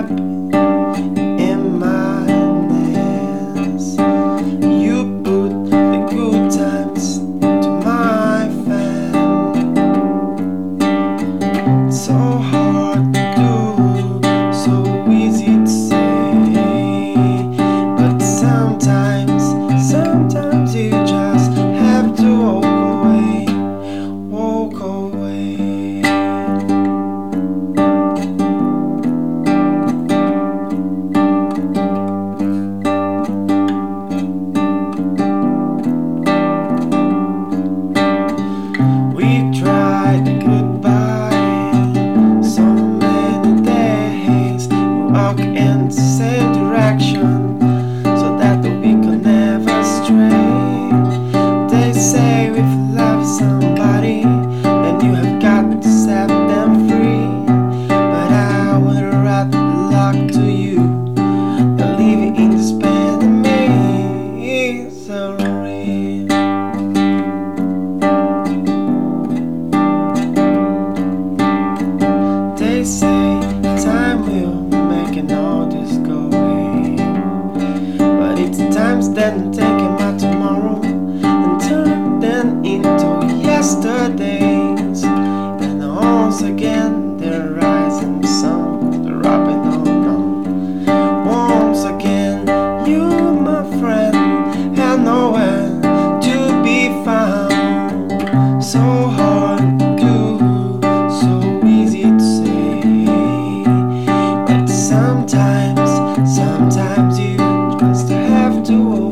happy times To.